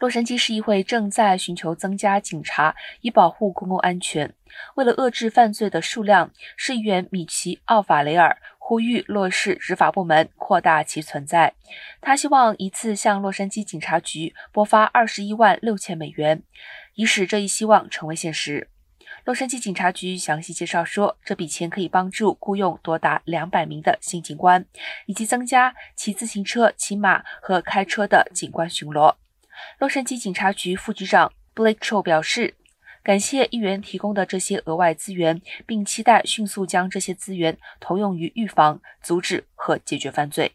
洛杉矶市议会正在寻求增加警察，以保护公共安全。为了遏制犯罪的数量，市议员米奇·奥法雷尔呼吁洛市执法部门扩大其存在。他希望一次向洛杉矶警察局拨发二十一万六千美元，以使这一希望成为现实。洛杉矶警察局详细介绍说，这笔钱可以帮助雇佣多达两百名的新警官，以及增加骑自行车、骑马和开车的警官巡逻。洛杉矶警察局副局长 Blake Cho 表示，感谢议员提供的这些额外资源，并期待迅速将这些资源投用于预防、阻止和解决犯罪。